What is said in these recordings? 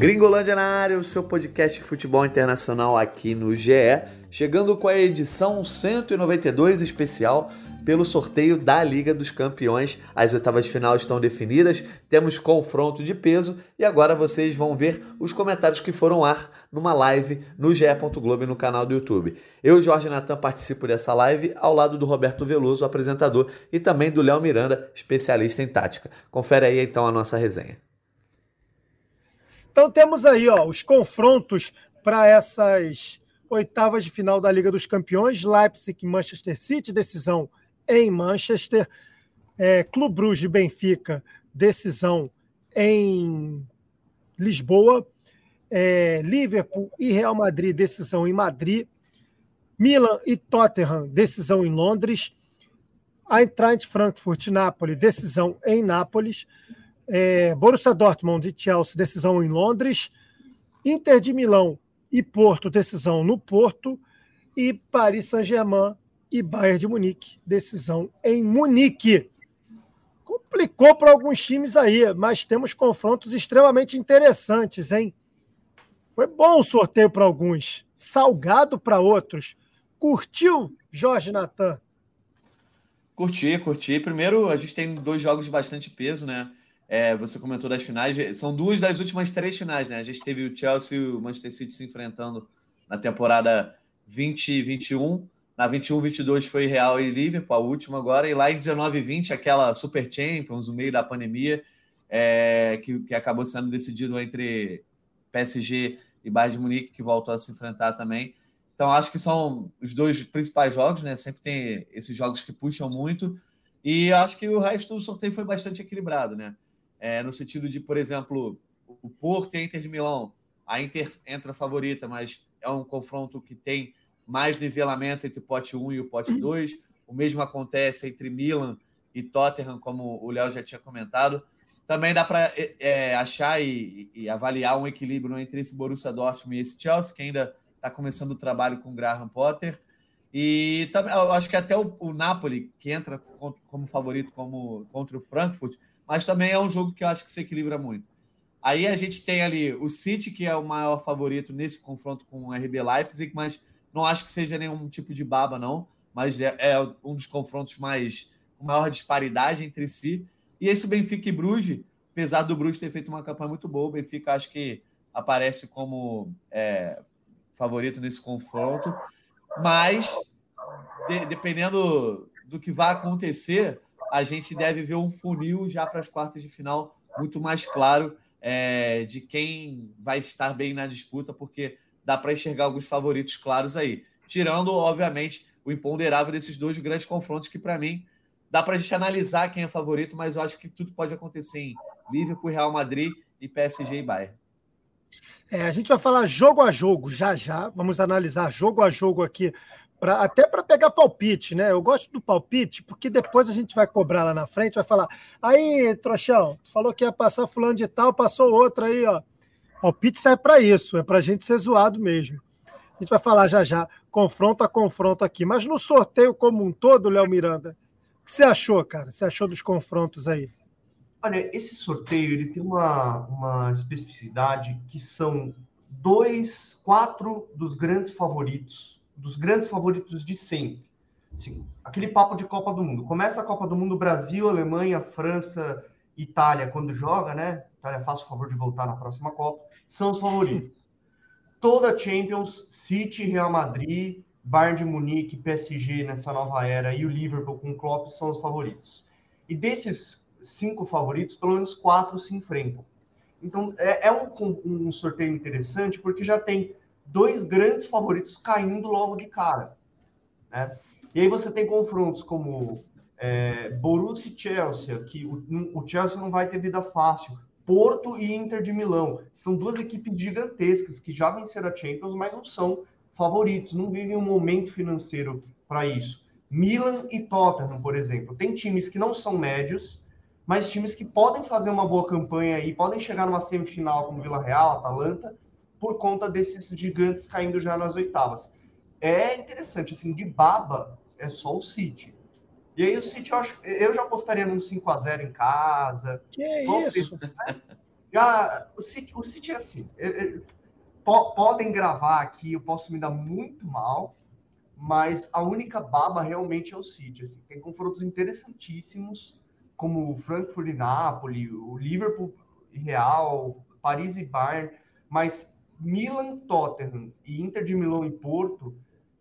Gringolândia na área, o seu podcast de futebol internacional aqui no GE, chegando com a edição 192 especial pelo sorteio da Liga dos Campeões. As oitavas de final estão definidas, temos confronto de peso e agora vocês vão ver os comentários que foram ar numa live no GE. Globo no canal do YouTube. Eu, Jorge Natan, participo dessa live ao lado do Roberto Veloso, apresentador, e também do Léo Miranda, especialista em tática. Confere aí então a nossa resenha. Então temos aí ó, os confrontos para essas oitavas de final da Liga dos Campeões, Leipzig e Manchester City, decisão em Manchester, é, Clube Bruges e Benfica, decisão em Lisboa, é, Liverpool e Real Madrid, decisão em Madrid, Milan e Tottenham, decisão em Londres, Eintracht Frankfurt e Nápoles, decisão em Nápoles, é, Borussia Dortmund e Chelsea, decisão em Londres. Inter de Milão e Porto, decisão no Porto. E Paris Saint-Germain e Bayern de Munique, decisão em Munique. Complicou para alguns times aí, mas temos confrontos extremamente interessantes, hein? Foi bom o sorteio para alguns, salgado para outros. Curtiu, Jorge Natan? Curti, curti. Primeiro, a gente tem dois jogos de bastante peso, né? É, você comentou das finais, são duas das últimas três finais, né? A gente teve o Chelsea e o Manchester City se enfrentando na temporada 2021. Na 21-22 foi Real e Liverpool, a última agora. E lá em 19-20, aquela Super Champions, no meio da pandemia, é, que, que acabou sendo decidido entre PSG e Bayern de Munique, que voltou a se enfrentar também. Então, acho que são os dois principais jogos, né? Sempre tem esses jogos que puxam muito. E acho que o resto do sorteio foi bastante equilibrado, né? É, no sentido de, por exemplo, o Porto e a Inter de Milão. A Inter entra favorita, mas é um confronto que tem mais nivelamento entre o pote 1 e o pote 2. O mesmo acontece entre Milan e Tottenham, como o Léo já tinha comentado. Também dá para é, é, achar e, e, avaliar um equilíbrio entre esse Borussia Dortmund e esse Chelsea, que ainda está começando o trabalho com o Graham Potter. E também, eu acho que até o, o Napoli, que entra como favorito como, contra o Frankfurt, mas também é um jogo que eu acho que se equilibra muito. Aí a gente tem ali o City, que é o maior favorito nesse confronto com o RB Leipzig, mas não acho que seja nenhum tipo de baba, não. Mas é, é um dos confrontos mais com maior disparidade entre si. E esse Benfica e Bruges, apesar do Bruges ter feito uma campanha muito boa, o Benfica acho que aparece como é, favorito nesse confronto. Mas, de, dependendo do que vai acontecer, a gente deve ver um funil já para as quartas de final muito mais claro é, de quem vai estar bem na disputa, porque dá para enxergar alguns favoritos claros aí. Tirando, obviamente, o imponderável desses dois grandes confrontos, que para mim dá para a gente analisar quem é favorito, mas eu acho que tudo pode acontecer em Liverpool, Real Madrid e PSG e Bayern. É, a gente vai falar jogo a jogo já já. Vamos analisar jogo a jogo aqui Pra, até para pegar palpite, né? Eu gosto do palpite, porque depois a gente vai cobrar lá na frente, vai falar: aí, trouxão, tu falou que ia passar fulano de tal, passou outra aí, ó. Palpite serve para isso, é para a gente ser zoado mesmo. A gente vai falar já já, confronto a confronto aqui. Mas no sorteio como um todo, Léo Miranda, o que você achou, cara? Você achou dos confrontos aí? Olha, esse sorteio ele tem uma, uma especificidade que são dois, quatro dos grandes favoritos dos grandes favoritos de sempre. Assim, aquele papo de Copa do Mundo. Começa a Copa do Mundo, Brasil, Alemanha, França, Itália, quando joga, né? Itália faz o favor de voltar na próxima Copa, são os favoritos. Toda Champions, City, Real Madrid, Bayern de Munique, PSG nessa nova era e o Liverpool com o Klopp são os favoritos. E desses cinco favoritos, pelo menos quatro se enfrentam. Então é, é um, um sorteio interessante porque já tem dois grandes favoritos caindo logo de cara. Né? E aí você tem confrontos como é, Borussia e Chelsea, que o, o, Chelsea não vai ter vida fácil. Porto e Inter de Milão. São duas equipes gigantescas que já venceram a Champions, mas não são favoritos, não vivem um momento financeiro para isso. Milan e Tottenham, por exemplo. Tem times que não são médios, mas times que podem fazer uma boa campanha e podem chegar numa semifinal como Vila Real, Atalanta, por conta desses gigantes caindo já nas oitavas. É interessante, assim, de baba é só o City. E aí o City, eu, acho, eu já apostaria num 5 a 0 em casa. Que Vamos isso? Né? Já, o, City, o City é assim. É, é, po, podem gravar aqui, eu posso me dar muito mal, mas a única baba realmente é o City. Assim, tem confrontos interessantíssimos, como o Frankfurt e Napoli, o Liverpool e Real, Paris e Bayern, mas Milan, Tottenham e Inter de Milão e Porto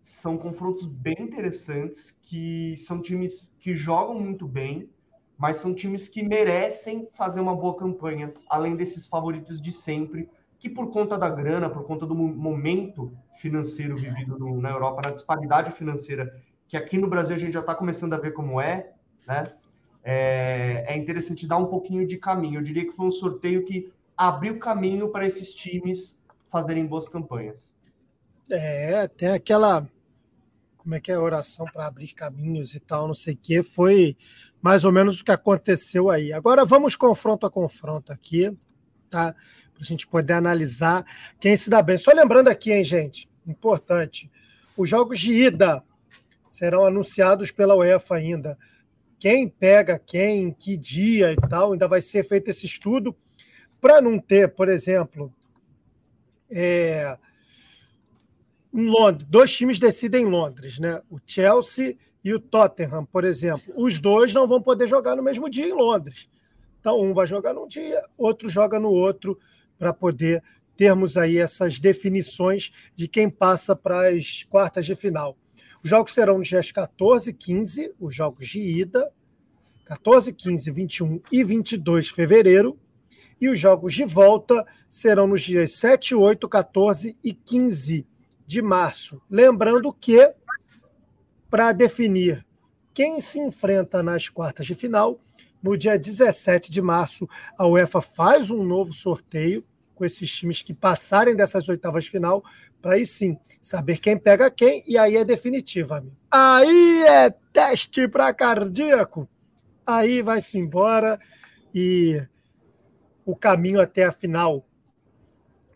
são confrontos bem interessantes, que são times que jogam muito bem, mas são times que merecem fazer uma boa campanha, além desses favoritos de sempre, que por conta da grana, por conta do momento financeiro vivido no, na Europa, na disparidade financeira, que aqui no Brasil a gente já está começando a ver como é, né? É, é interessante dar um pouquinho de caminho. Eu diria que foi um sorteio que abriu caminho para esses times fazerem boas campanhas. É, tem aquela. Como é que é a oração para abrir caminhos e tal, não sei o quê. Foi mais ou menos o que aconteceu aí. Agora vamos confronto a confronto aqui, tá? Para a gente poder analisar quem se dá bem. Só lembrando aqui, hein, gente, importante: os jogos de ida serão anunciados pela UEFA ainda. Quem pega quem, que dia e tal, ainda vai ser feito esse estudo para não ter, por exemplo, é, em Londres, dois times decidem em Londres, né? O Chelsea e o Tottenham, por exemplo. Os dois não vão poder jogar no mesmo dia em Londres. Então, um vai jogar num dia, outro joga no outro, para poder termos aí essas definições de quem passa para as quartas de final. Os jogos serão nos dias 14 e 15, os jogos de ida, 14, 15, 21 e 22 de fevereiro, e os jogos de volta serão nos dias 7, 8, 14 e 15 de março. Lembrando que, para definir quem se enfrenta nas quartas de final, no dia 17 de março, a UEFA faz um novo sorteio com esses times que passarem dessas oitavas de final, para aí sim saber quem pega quem, e aí é definitivo, amigo. Aí é teste para cardíaco. Aí vai-se embora e o caminho até a final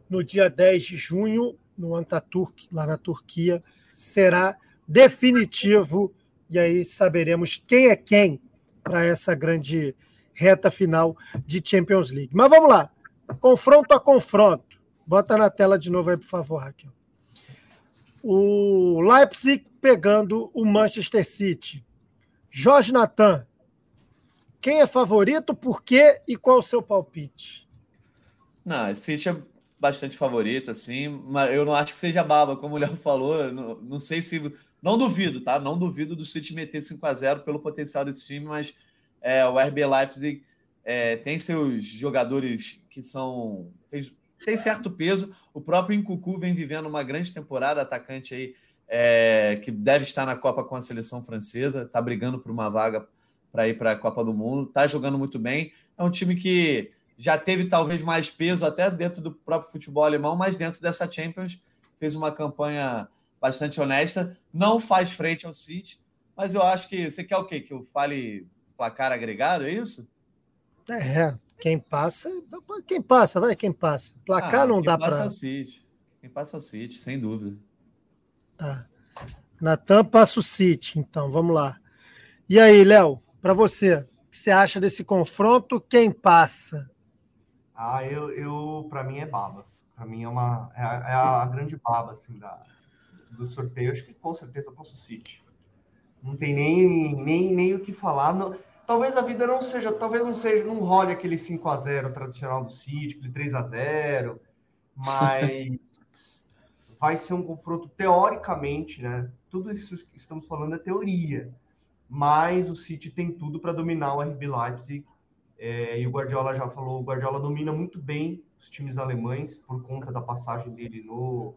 no dia 10 de junho, no Antaturk, lá na Turquia, será definitivo e aí saberemos quem é quem para essa grande reta final de Champions League. Mas vamos lá, confronto a confronto. Bota na tela de novo aí, por favor, Raquel. O Leipzig pegando o Manchester City. Jorge Natan, quem é favorito, por quê e qual o seu palpite? Não, o City é bastante favorito, assim, mas eu não acho que seja baba, como o Léo falou. Não, não, sei se. Não duvido, tá? Não duvido do City meter 5 a 0 pelo potencial desse time, mas é, o RB Leipzig é, tem seus jogadores que são. Tem, tem, certo peso. O próprio Incucu vem vivendo uma grande temporada, atacante aí, é, que deve estar na Copa com a seleção francesa, está brigando por uma vaga para ir para a Copa do Mundo, está jogando muito bem. É um time que já teve talvez mais peso até dentro do próprio futebol alemão, mas dentro dessa Champions fez uma campanha bastante honesta. Não faz frente ao City, mas eu acho que você quer o quê? Que eu fale placar agregado, é isso? É, quem passa, quem passa, vai, quem passa. Placar ah, não dá para. Quem passa City. Quem passa City, sem dúvida. Tá. Natan passa o City, então, vamos lá. E aí, Léo? Para você, o que você acha desse confronto? Quem passa? Ah, eu, eu para mim é baba. Para mim é uma é a, é a, grande baba assim da do sorteio. Acho que com certeza posso City. Não tem nem, nem, nem o que falar. Não, talvez a vida não seja, talvez não seja, não role aquele 5 a 0 tradicional do City, aquele 3 a 0, mas vai ser um confronto teoricamente, né? Tudo isso que estamos falando é teoria mas o City tem tudo para dominar o RB Leipzig. É, e o Guardiola já falou, o Guardiola domina muito bem os times alemães por conta da passagem dele no,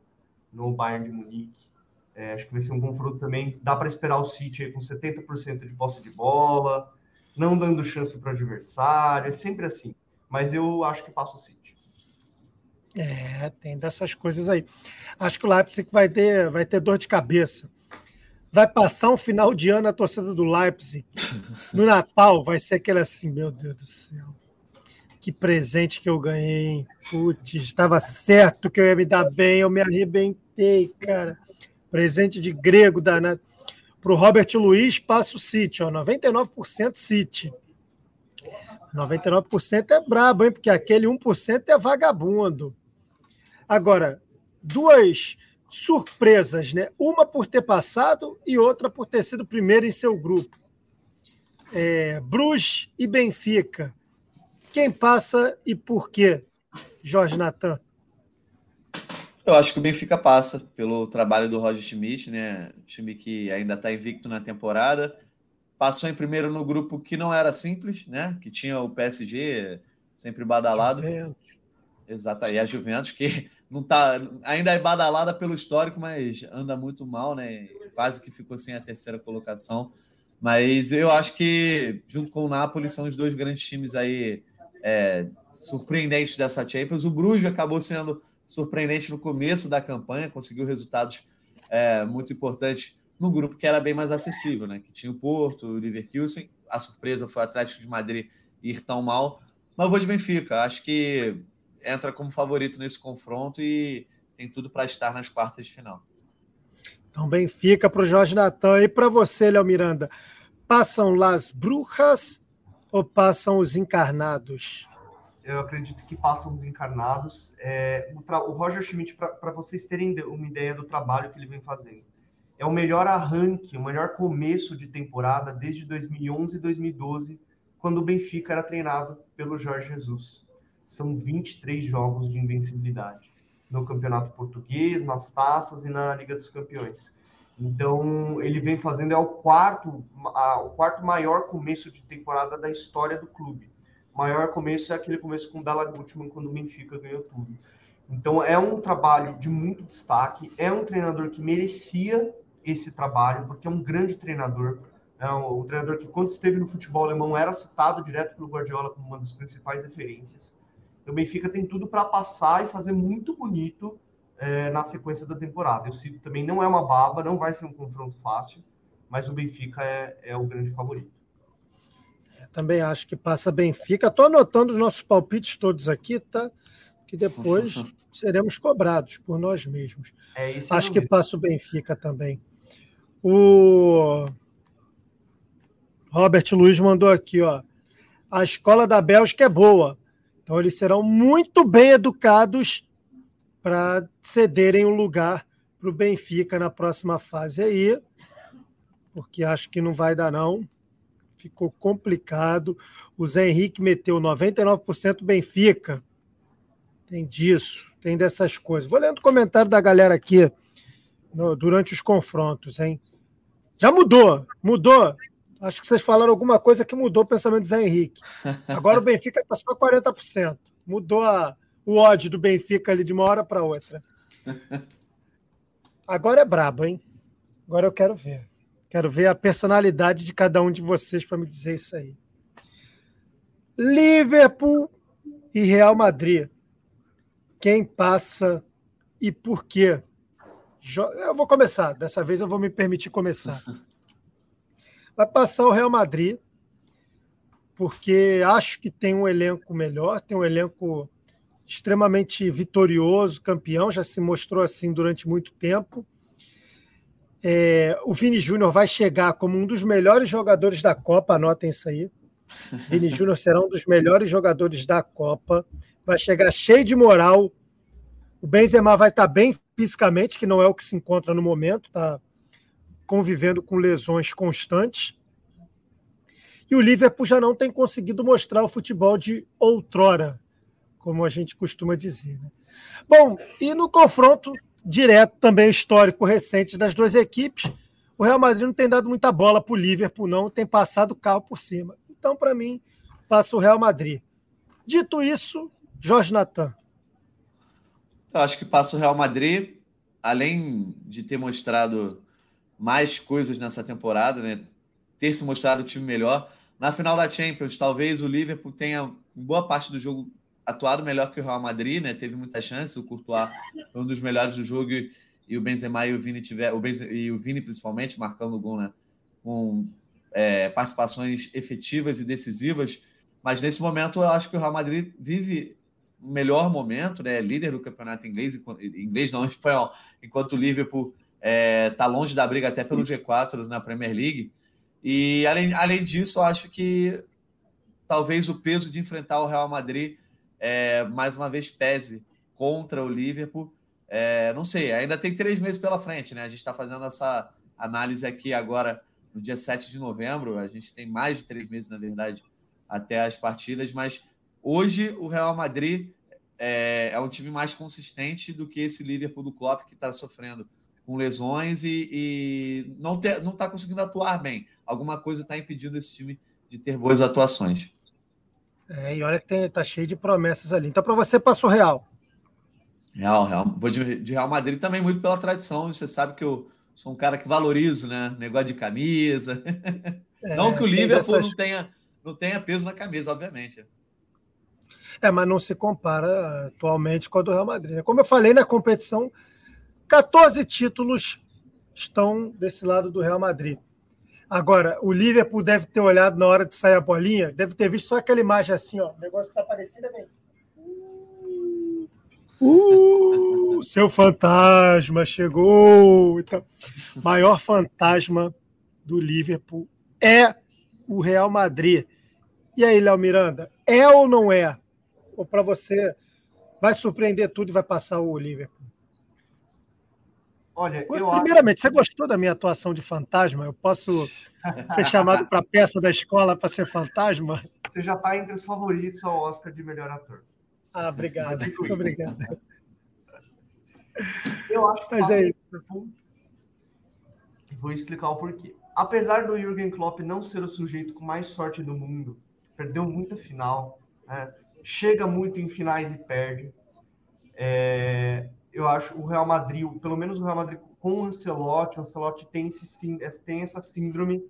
no Bayern de Munique. É, acho que vai ser um confronto também. Dá para esperar o City com 70% de posse de bola, não dando chance para o adversário, é sempre assim. Mas eu acho que passa o City. É, tem dessas coisas aí. Acho que o Leipzig vai ter, vai ter dor de cabeça vai passar um final de ano a torcida do Leipzig. No Natal vai ser aquele assim, meu Deus do céu. Que presente que eu ganhei, hein? Putz, estava certo que eu ia me dar bem, eu me arrebentei, cara. Presente de grego danado. Para o Robert Luiz, passa o City, ó, 99% City. 99% é brabo, hein? Porque aquele 1% é vagabundo. Agora, duas surpresas, né? Uma por ter passado e outra por ter sido primeiro em seu grupo. É, Bruges e Benfica. Quem passa e por quê, Jorge Natan? Eu acho que o Benfica passa pelo trabalho do Roger Schmidt, né? time que ainda está invicto na temporada. Passou em primeiro no grupo que não era simples, né? Que tinha o PSG sempre badalado. Juventus. Exato, e a Juventus, que não tá, ainda é badalada pelo histórico, mas anda muito mal, né? Quase que ficou sem a terceira colocação. Mas eu acho que, junto com o Napoli, são os dois grandes times aí é, surpreendentes dessa Champions. O Bruges acabou sendo surpreendente no começo da campanha, conseguiu resultados é, muito importantes no grupo que era bem mais acessível, né? Que tinha o Porto, o Leverkusen. A surpresa foi o Atlético de Madrid ir tão mal. Mas eu vou de Benfica. Acho que entra como favorito nesse confronto e tem tudo para estar nas quartas de final. Então, Benfica para o Jorge Natan. E para você, Léo Miranda, passam Las Brujas ou passam os encarnados? eu acredito que passam os encarnados. É, o, o, Roger Schmidt, para vocês terem uma ideia do trabalho que ele vem fazendo, é o melhor arranque, o melhor começo de temporada desde 2011 e 2012, quando o Benfica era treinado pelo Jorge Jesus. São 23 jogos de invencibilidade no Campeonato Português, nas taças e na Liga dos Campeões. Então, ele vem fazendo é o quarto, a, o quarto maior começo de temporada da história do clube maior começo é aquele começo com o Bela Gutmann, quando o Benfica ganhou tudo. Então é um trabalho de muito destaque, é um treinador que merecia esse trabalho, porque é um grande treinador, é um, um treinador que quando esteve no futebol alemão era citado direto pelo Guardiola como uma das principais referências. O Benfica tem tudo para passar e fazer muito bonito é, na sequência da temporada. Eu cito também, não é uma baba, não vai ser um confronto fácil, mas o Benfica é, é o grande favorito. Também acho que passa Benfica. Estou anotando os nossos palpites todos aqui, tá? Que depois seremos cobrados por nós mesmos. É acho que passa o Benfica também. O Robert Luiz mandou aqui, ó. A escola da Bélgica é boa. Então eles serão muito bem educados para cederem o um lugar para o Benfica na próxima fase aí, porque acho que não vai dar não ficou complicado. O Zé Henrique meteu 99% Benfica. Tem disso, tem dessas coisas. Vou lendo o comentário da galera aqui no, durante os confrontos, hein? Já mudou, mudou. Acho que vocês falaram alguma coisa que mudou o pensamento do Zé Henrique. Agora o Benfica está só 40%. Mudou a, o ódio do Benfica ali de uma hora para outra. Agora é brabo, hein? Agora eu quero ver. Quero ver a personalidade de cada um de vocês para me dizer isso aí. Liverpool e Real Madrid. Quem passa e por quê? Eu vou começar. Dessa vez eu vou me permitir começar. Vai passar o Real Madrid, porque acho que tem um elenco melhor, tem um elenco extremamente vitorioso, campeão, já se mostrou assim durante muito tempo. É, o Vini Júnior vai chegar como um dos melhores jogadores da Copa, anotem isso aí. Vini Júnior será um dos melhores jogadores da Copa. Vai chegar cheio de moral. O Benzema vai estar bem fisicamente, que não é o que se encontra no momento, está convivendo com lesões constantes. E o Liverpool já não tem conseguido mostrar o futebol de outrora, como a gente costuma dizer. Né? Bom, e no confronto direto também histórico recente das duas equipes. O Real Madrid não tem dado muita bola para o Liverpool, não, tem passado o carro por cima. Então, para mim, passa o Real Madrid. Dito isso, Jorge Natan. Eu acho que passa o Real Madrid, além de ter mostrado mais coisas nessa temporada, né? ter se mostrado o time melhor. Na final da Champions, talvez o Liverpool tenha boa parte do jogo atuado melhor que o Real Madrid, né? Teve muitas chances, o Courtois foi um dos melhores do jogo e, e o Benzema e o Vini tiver, o Benzema, e o Vini principalmente marcando o gol, né? Com é, participações efetivas e decisivas. Mas nesse momento eu acho que o Real Madrid vive o melhor momento, né? Líder do campeonato inglês, inglês não espanhol, enquanto o Liverpool é, tá longe da briga até pelo G4 na Premier League. E além, além disso, eu acho que talvez o peso de enfrentar o Real Madrid é, mais uma vez pese contra o Liverpool. É, não sei, ainda tem três meses pela frente, né? A gente está fazendo essa análise aqui agora no dia 7 de novembro. A gente tem mais de três meses, na verdade, até as partidas, mas hoje o Real Madrid é, é um time mais consistente do que esse Liverpool do Klopp que está sofrendo com lesões e, e não está conseguindo atuar bem. Alguma coisa está impedindo esse time de ter boas atuações. É, e olha que tem, tá cheio de promessas ali. Então, para você, passou Real. Real, Real. Vou de, de, Real Madrid também muito pela tradição. Você sabe que eu sou um cara que valorizo, né? Negócio de camisa. É, não que o Liverpool dessas... não, tenha, não tenha peso na camisa, obviamente. É, mas não se compara atualmente com a do Real Madrid. Né? Como eu falei na competição, 14 títulos estão desse lado do Real Madrid. Agora, o Liverpool deve ter olhado na hora de sair a bolinha, deve ter visto só aquela imagem assim, ó, negócio está aparecendo, vem. Uh, seu fantasma chegou. Então, maior fantasma do Liverpool é o Real Madrid. E aí, Léo Miranda, é ou não é? Ou para você vai surpreender tudo e vai passar o Liverpool? Olha, eu Primeiramente, acho... você gostou da minha atuação de fantasma? Eu posso ser chamado para peça da escola para ser fantasma? Você já está entre os favoritos ao Oscar de melhor ator. Ah, obrigado. Muito obrigado. Eu acho que Mas é Vou explicar o porquê. Apesar do Jürgen Klopp não ser o sujeito com mais sorte do mundo, perdeu muita final, né? chega muito em finais e perde. É, eu acho o Real Madrid, pelo menos o Real Madrid com o Ancelotti, o Ancelotti tem, esse, tem essa síndrome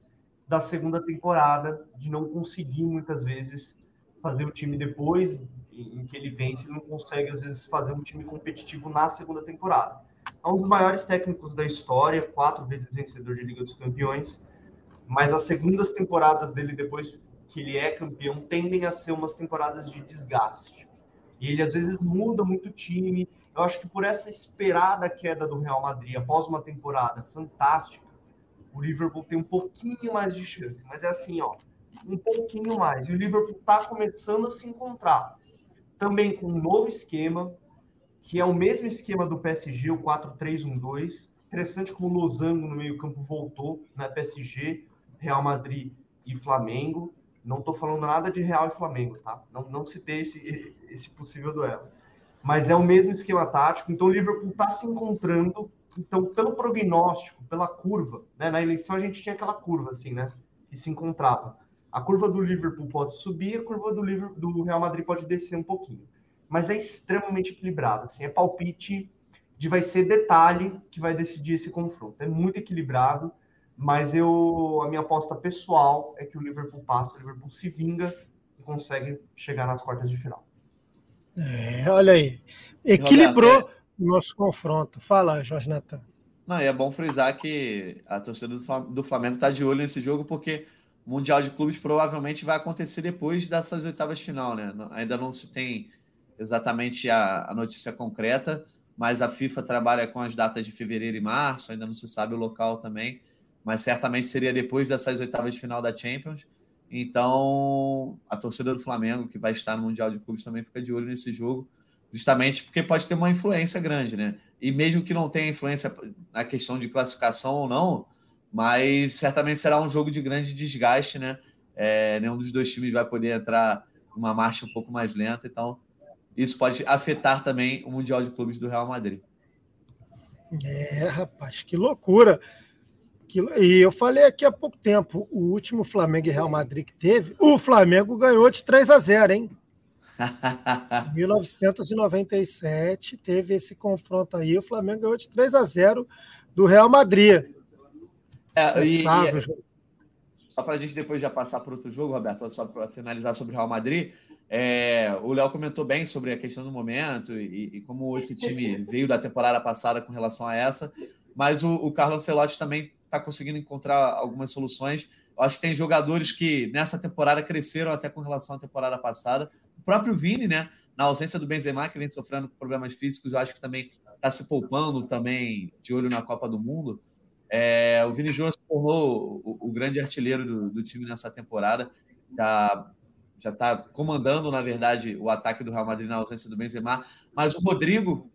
da segunda temporada, de não conseguir muitas vezes fazer o time depois em que ele vence, não consegue às vezes fazer um time competitivo na segunda temporada. É um dos maiores técnicos da história, quatro vezes vencedor de Liga dos Campeões, mas as segundas temporadas dele depois que ele é campeão tendem a ser umas temporadas de desgaste. E ele às vezes muda muito o time, eu acho que por essa esperada queda do Real Madrid após uma temporada fantástica, o Liverpool tem um pouquinho mais de chance. Mas é assim, ó, um pouquinho mais. E o Liverpool está começando a se encontrar. Também com um novo esquema, que é o mesmo esquema do PSG, o 4-3-1-2. Interessante como o Losango no meio-campo voltou, né? PSG, Real Madrid e Flamengo. Não estou falando nada de Real e Flamengo, tá? Não, não citei esse, esse possível duelo mas é o mesmo esquema tático. Então o Liverpool está se encontrando. Então, pelo prognóstico, pela curva, né? Na eleição a gente tinha aquela curva assim, né? Que se encontrava. A curva do Liverpool pode subir, a curva do, Liverpool, do Real Madrid pode descer um pouquinho. Mas é extremamente equilibrado. Assim, é palpite de vai ser detalhe que vai decidir esse confronto. É muito equilibrado, mas eu a minha aposta pessoal é que o Liverpool passa, o Liverpool se vinga e consegue chegar nas quartas de final. É, olha aí. Equilibrou Roberto, é... o nosso confronto. Fala, Jorge Natan. Não, e é bom frisar que a torcida do Flamengo está de olho nesse jogo, porque o Mundial de Clubes provavelmente vai acontecer depois dessas oitavas de final, né? Ainda não se tem exatamente a, a notícia concreta, mas a FIFA trabalha com as datas de fevereiro e março, ainda não se sabe o local também, mas certamente seria depois dessas oitavas de final da Champions. Então, a torcida do Flamengo, que vai estar no Mundial de Clubes, também fica de olho nesse jogo, justamente porque pode ter uma influência grande, né? E mesmo que não tenha influência na questão de classificação ou não, mas certamente será um jogo de grande desgaste, né? É, nenhum dos dois times vai poder entrar numa marcha um pouco mais lenta, então isso pode afetar também o Mundial de Clubes do Real Madrid. É, rapaz, que loucura! E eu falei aqui há pouco tempo, o último Flamengo e Real Madrid que teve, o Flamengo ganhou de 3 a 0, hein? 1997 teve esse confronto aí, o Flamengo ganhou de 3 a 0 do Real Madrid. É, e, e, é só para a gente depois já passar para outro jogo, Roberto, só para finalizar sobre o Real Madrid, é, o Léo comentou bem sobre a questão do momento e, e, como esse time veio da temporada passada com relação a essa, mas o, o Carlos Ancelotti também está conseguindo encontrar algumas soluções. Eu acho que tem jogadores que nessa temporada cresceram até com relação à temporada passada. O próprio Vini, né? Na ausência do Benzema, que vem sofrendo com problemas físicos, eu acho que também está se poupando também de olho na Copa do Mundo. É, o Vini Júnior se tornou o, o grande artilheiro do, do, time nessa temporada. Já já está comandando, na verdade, o ataque do Real Madrid na ausência do Benzema, mas o Rodrigo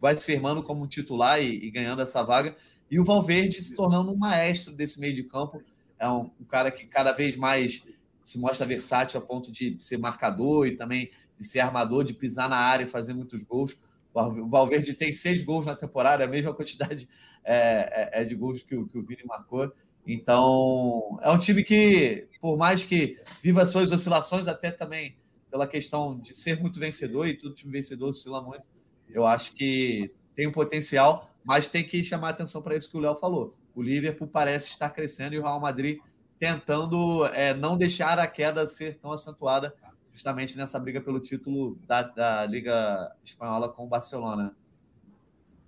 vai se firmando como titular e, e ganhando essa vaga, e o Valverde se tornando um maestro desse meio de campo, é um, um cara que cada vez mais se mostra versátil a ponto de ser marcador e também de ser armador, de pisar na área e fazer muitos gols. O Valverde tem seis gols na temporada, a mesma quantidade é, é, é de gols que o, que o Vini marcou. Então, é um time que, por mais que viva suas oscilações, até também pela questão de ser muito vencedor, e todo time vencedor oscila muito, eu acho que tem um potencial, mas tem que chamar atenção para isso que o Léo falou. O Liverpool parece estar crescendo e o Real Madrid tentando é, não deixar a queda ser tão acentuada justamente nessa briga pelo título da, da Liga Espanhola com o Barcelona.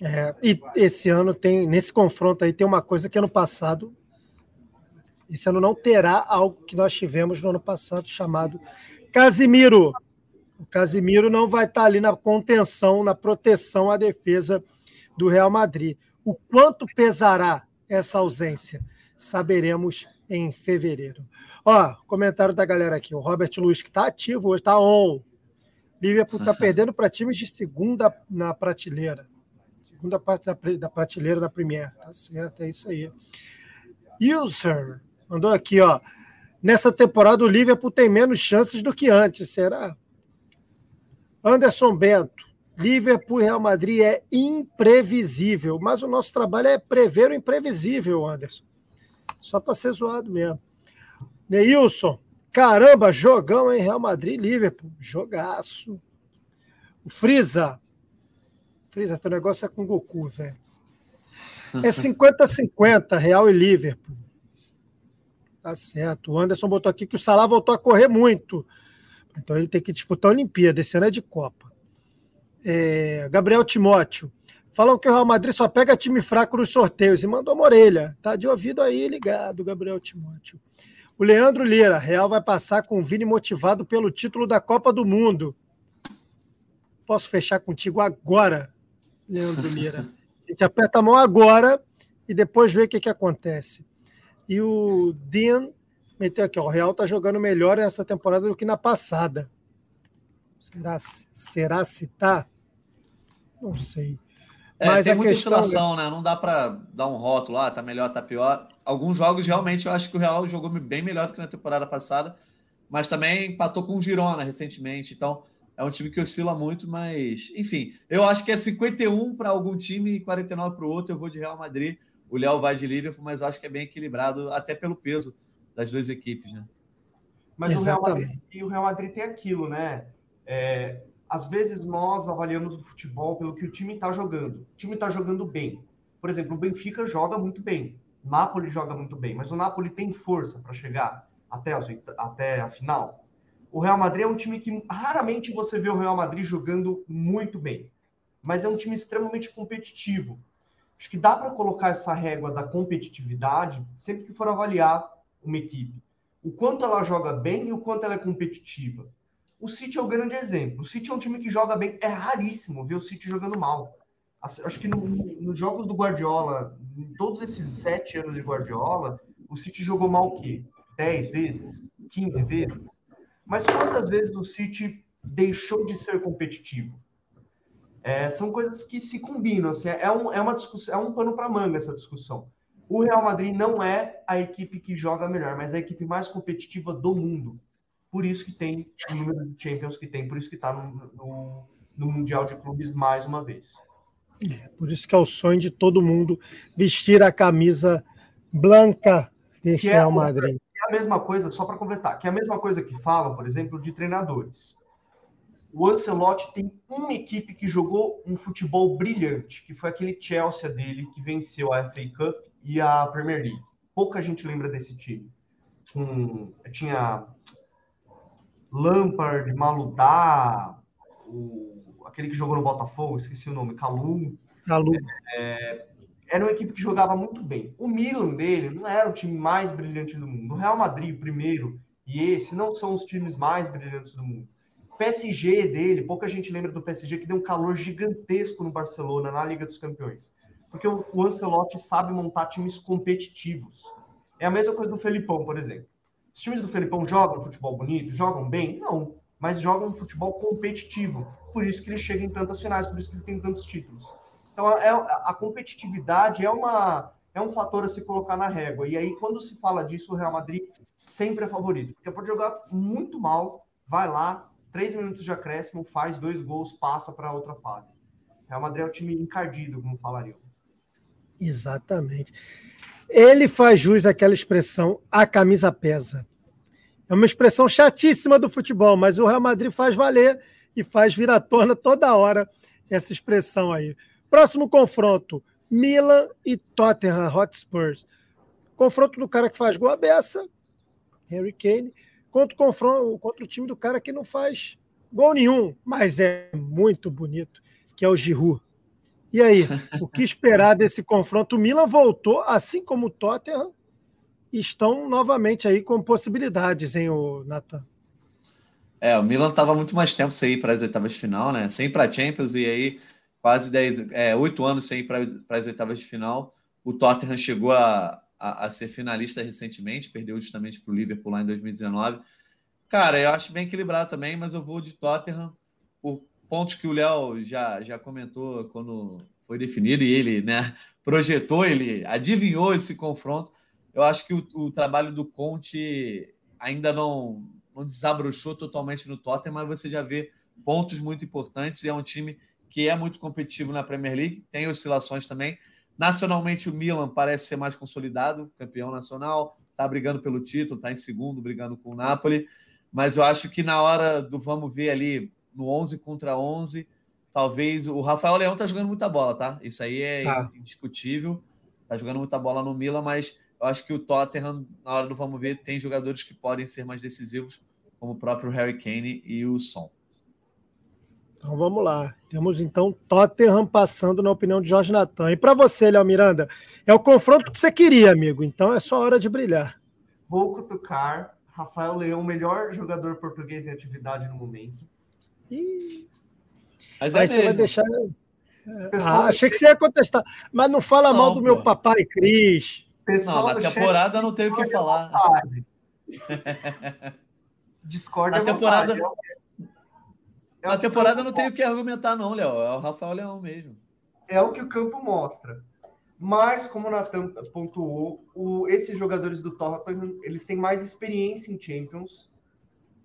É, e esse ano tem, nesse confronto aí, tem uma coisa que ano passado, esse ano não terá algo que nós tivemos no ano passado chamado Casimiro. O Casimiro não vai estar ali na contenção, na proteção à defesa do Real Madrid. O quanto pesará essa ausência? Saberemos em fevereiro. Ó, comentário da galera aqui. O Robert Luiz, que está ativo hoje, está on. Liverpool está perdendo para times de segunda na prateleira. Segunda parte da, prateleira da Premier. Tá certo, é isso aí. User mandou aqui, ó. Nessa temporada o Liverpool tem menos chances do que antes, será? Anderson Bento. Liverpool e Real Madrid é imprevisível, mas o nosso trabalho é prever o imprevisível, Anderson. Só para ser zoado mesmo. Neilson, caramba, jogão, hein? Real Madrid Liverpool. Jogaço. O Frieza. Frieza, teu negócio é com Goku, velho. É 50-50, Real e Liverpool. Tá certo. O Anderson botou aqui que o Salah voltou a correr muito. Então ele tem que disputar a Olimpíada. Esse ano é de Copa. É, Gabriel Timóteo. Falam que o Real Madrid só pega time fraco nos sorteios e mandou uma orelha. Tá de ouvido aí ligado, Gabriel Timóteo. O Leandro Lira, Real vai passar com o Vini motivado pelo título da Copa do Mundo. Posso fechar contigo agora, Leandro Lira. A gente aperta a mão agora e depois vê o que, que acontece. E o Dean meteu aqui, ó, o Real tá jogando melhor nessa temporada do que na passada. Será, será se tá? Não sei. É, Mas tem muita questão... oscilação, né? Não dá para dar um rótulo, ah, tá melhor, tá pior. Alguns jogos realmente eu acho que o Real jogou bem melhor do que na temporada passada, mas também empatou com o Girona recentemente. Então é um time que oscila muito, mas enfim, eu acho que é 51 para algum time e 49 para o outro. Eu vou de Real Madrid, o Léo vai de Liverpool, mas eu acho que é bem equilibrado, até pelo peso das duas equipes, né? Mas o Real Madrid, e o Real Madrid tem aquilo, né? É, às vezes nós avaliamos o futebol pelo que o time está jogando. O time está jogando bem. Por exemplo, o Benfica joga muito bem. O Napoli joga muito bem, mas o Napoli tem força para chegar até, as, até a final. O Real Madrid é um time que raramente você vê o Real Madrid jogando muito bem, mas é um time extremamente competitivo. Acho que dá para colocar essa régua da competitividade sempre que for avaliar uma equipe. O quanto ela joga bem e o quanto ela é competitiva. O City é o grande exemplo. O City é um time que joga bem. É raríssimo ver o City jogando mal. Acho que no, nos jogos do Guardiola, em todos esses sete anos de Guardiola, o City jogou mal o quê? Dez vezes? Quinze vezes? Mas quantas vezes o City deixou de ser competitivo? É, são coisas que se combinam. Assim, é, um, é uma discussão, é um pano para manga essa discussão. O Real Madrid não é a equipe que joga melhor, mas é a equipe mais competitiva do mundo. Por isso que tem o número de Champions que tem, por isso que está no, no, no, Mundial de Clubes mais uma vez. É, por isso que é o sonho de todo mundo vestir a camisa branca de que é Real é, Madrid. É a mesma coisa, só para completar, que é a mesma coisa que falam, por exemplo, de treinadores. O Ancelotti tem uma equipe que jogou um futebol brilhante, que foi aquele Chelsea dele que venceu a FA Cup e a Premier League. Pouca gente lembra desse time. Tinha Lampard, Maludá, o, aquele que jogou no Botafogo, esqueci o nome, Calum. Calum. É, era uma equipe que jogava muito bem. O Milan dele não era o time mais brilhante do mundo. O Real Madrid, primeiro, e esse não são os times mais brilhantes do mundo. O PSG dele, pouca gente lembra do PSG que deu um calor gigantesco no Barcelona, na Liga dos Campeões. Porque o, o Ancelotti sabe montar times competitivos. É a mesma coisa do Felipão, por exemplo. Os times do Felipão jogam futebol bonito? Jogam bem? Não, mas jogam futebol competitivo. Por isso que ele chega em tantas finais, por isso que ele tem tantos títulos. Então, é, a competitividade é, uma, é um fator a se colocar na régua. E aí, quando se fala disso, o Real Madrid sempre é favorito. Porque pode jogar muito mal, vai lá, três minutos de acréscimo, faz dois gols, passa para outra fase. Real Madrid é o time encardido, como falariam. Exatamente. Ele faz jus àquela expressão, a camisa pesa. É uma expressão chatíssima do futebol, mas o Real Madrid faz valer e faz vir à tona toda hora essa expressão aí. Próximo confronto: Milan e Tottenham Hotspurs. Confronto do cara que faz gol a beça, Harry Kane, contra o, confronto, contra o time do cara que não faz gol nenhum, mas é muito bonito, que é o Giroud. E aí, o que esperar desse confronto? O Milan voltou, assim como o Tottenham, estão novamente aí com possibilidades, hein, o Nathan? É, o Milan estava muito mais tempo sem ir para as oitavas de final, né? Sem ir para a Champions e aí quase 10, é, 8 anos sem ir para as oitavas de final. O Tottenham chegou a, a, a ser finalista recentemente, perdeu justamente para o Liverpool lá em 2019. Cara, eu acho bem equilibrado também, mas eu vou de Tottenham por pontos que o Léo já, já comentou quando foi definido e ele né, projetou, ele adivinhou esse confronto. Eu acho que o, o trabalho do Conte ainda não, não desabrochou totalmente no Tottenham, mas você já vê pontos muito importantes e é um time que é muito competitivo na Premier League, tem oscilações também. Nacionalmente, o Milan parece ser mais consolidado, campeão nacional, está brigando pelo título, está em segundo, brigando com o Napoli, mas eu acho que na hora do vamos ver ali no 11 contra 11. Talvez o Rafael Leão tá jogando muita bola, tá? Isso aí é tá. indiscutível. Tá jogando muita bola no Milan, mas eu acho que o Tottenham, na hora do vamos ver, tem jogadores que podem ser mais decisivos, como o próprio Harry Kane e o Son. Então vamos lá. Temos então Tottenham passando na opinião de Jorge Natan. E para você, Léo Miranda, é o confronto que você queria, amigo. Então é só hora de brilhar. Vou cutucar Rafael Leão, melhor jogador português em atividade no momento. Mas é Aí você vai deixar. Ah, achei que você ia contestar. Mas não fala não, mal do pô. meu papai, Cris. Pessoal não, na temporada não tenho o que falar. Discorda na temporada. É na temporada não tenho o que argumentar, não, Léo. É o Rafael Leão mesmo. É o que o campo mostra. Mas, como o Natan pontuou, o, esses jogadores do Tottenham, eles têm mais experiência em Champions.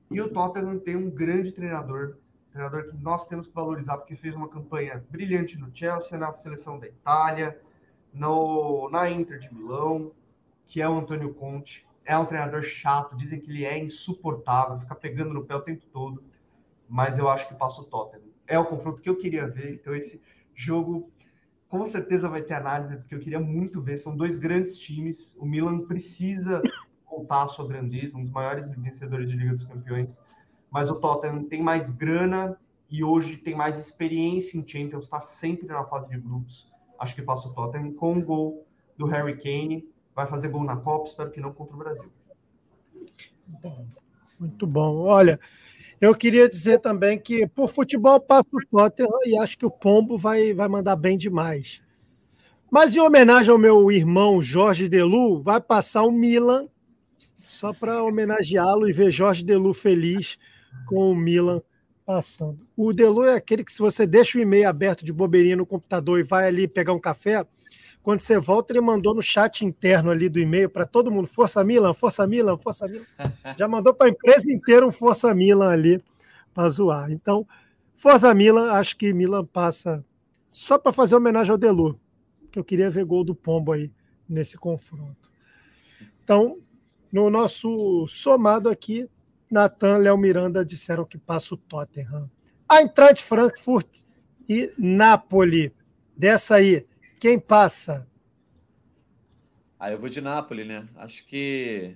E o Tottenham tem um grande treinador, treinador que nós temos que valorizar, porque fez uma campanha brilhante no Chelsea, na seleção da Itália, no, na Inter de Milão, que é o Antônio Conte. É um treinador chato, dizem que ele é insuportável, fica pegando no pé o tempo todo, mas eu acho que passa o Tottenham. É o confronto que eu queria ver, então esse jogo com certeza vai ter análise, porque eu queria muito ver. São dois grandes times. O Milan precisa voltar à sua grandeza, um dos maiores vencedores de Liga dos Campeões mas o Tottenham tem mais grana e hoje tem mais experiência em Champions, está sempre na fase de grupos. Acho que passa o Tottenham com o gol do Harry Kane, vai fazer gol na Copa, espero que não contra o Brasil. Bom, muito bom. Olha, eu queria dizer também que por futebol passa o Tottenham e acho que o Pombo vai, vai mandar bem demais. Mas em homenagem ao meu irmão Jorge Delu, vai passar o Milan, só para homenageá-lo e ver Jorge Delu feliz com o Milan passando. O Delu é aquele que, se você deixa o e-mail aberto de bobeirinha no computador e vai ali pegar um café, quando você volta, ele mandou no chat interno ali do e-mail para todo mundo: Força Milan, Força Milan, Força Milan. Já mandou para a empresa inteira um Força Milan ali para zoar. Então, Força Milan, acho que Milan passa só para fazer homenagem ao Delu, que eu queria ver gol do Pombo aí nesse confronto. Então, no nosso somado aqui, Natan, Léo Miranda disseram que passa o Tottenham. Eintracht Frankfurt e Napoli. Dessa aí, quem passa? Ah, eu vou de Napoli, né? Acho que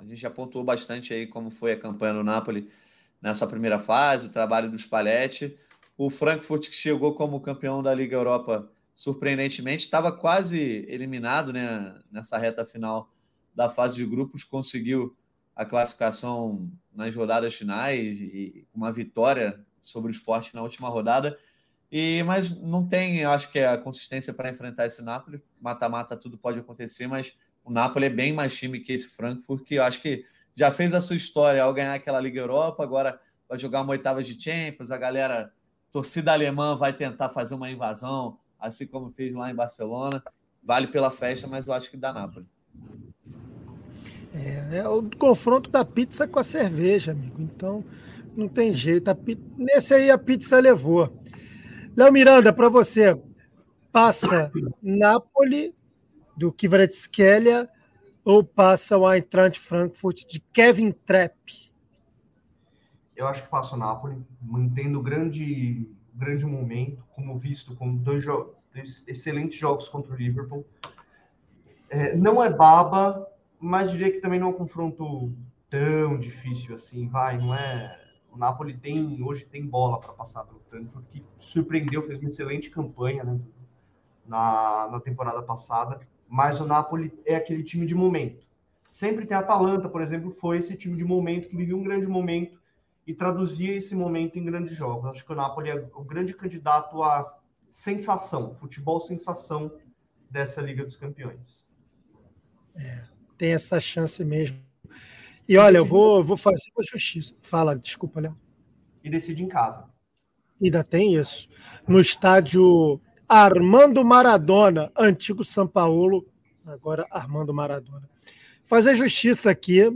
a gente já pontuou bastante aí como foi a campanha no Napoli nessa primeira fase, o trabalho do Spalletti. O Frankfurt que chegou como campeão da Liga Europa, surpreendentemente, estava quase eliminado né, nessa reta final da fase de grupos, conseguiu a classificação nas rodadas finais e uma vitória sobre o esporte na última rodada. E, mas não tem, acho que é a consistência para enfrentar esse Napoli. Mata-mata tudo pode acontecer, mas o Napoli é bem mais time que esse Frankfurt, que eu acho que já fez a sua história ao ganhar aquela Liga Europa, agora vai jogar uma oitava de Champions, a galera, torcida alemã vai tentar fazer uma invasão, assim como fez lá em Barcelona. Vale pela festa, mas eu acho que dá Napoli. É, é o confronto da pizza com a cerveja, amigo. Então, não tem jeito. Pizza... Nesse aí a pizza levou. Léo Miranda, para você, passa Napoli do Kvaratskhelia ou passa o Eintracht Frankfurt de Kevin Trapp? Eu acho que passa o Napoli, mantendo grande grande momento, como visto com dois, dois excelentes jogos contra o Liverpool. É, não é baba, mas diria que também não é um confronto tão difícil assim, vai, não é o Napoli tem hoje tem bola para passar pelo Frankfurt, que surpreendeu, fez uma excelente campanha né, na, na temporada passada, mas o Napoli é aquele time de momento. Sempre tem a Atalanta, por exemplo, foi esse time de momento que vivia um grande momento e traduzia esse momento em grandes jogos. Acho que o Napoli é o grande candidato a sensação, futebol sensação dessa Liga dos Campeões. É, tem essa chance mesmo e olha, eu vou, vou fazer uma justiça. Fala, desculpa, Léo. E decide em casa. Ainda tem isso. No estádio Armando Maradona, antigo São Paulo, agora Armando Maradona. Fazer justiça aqui,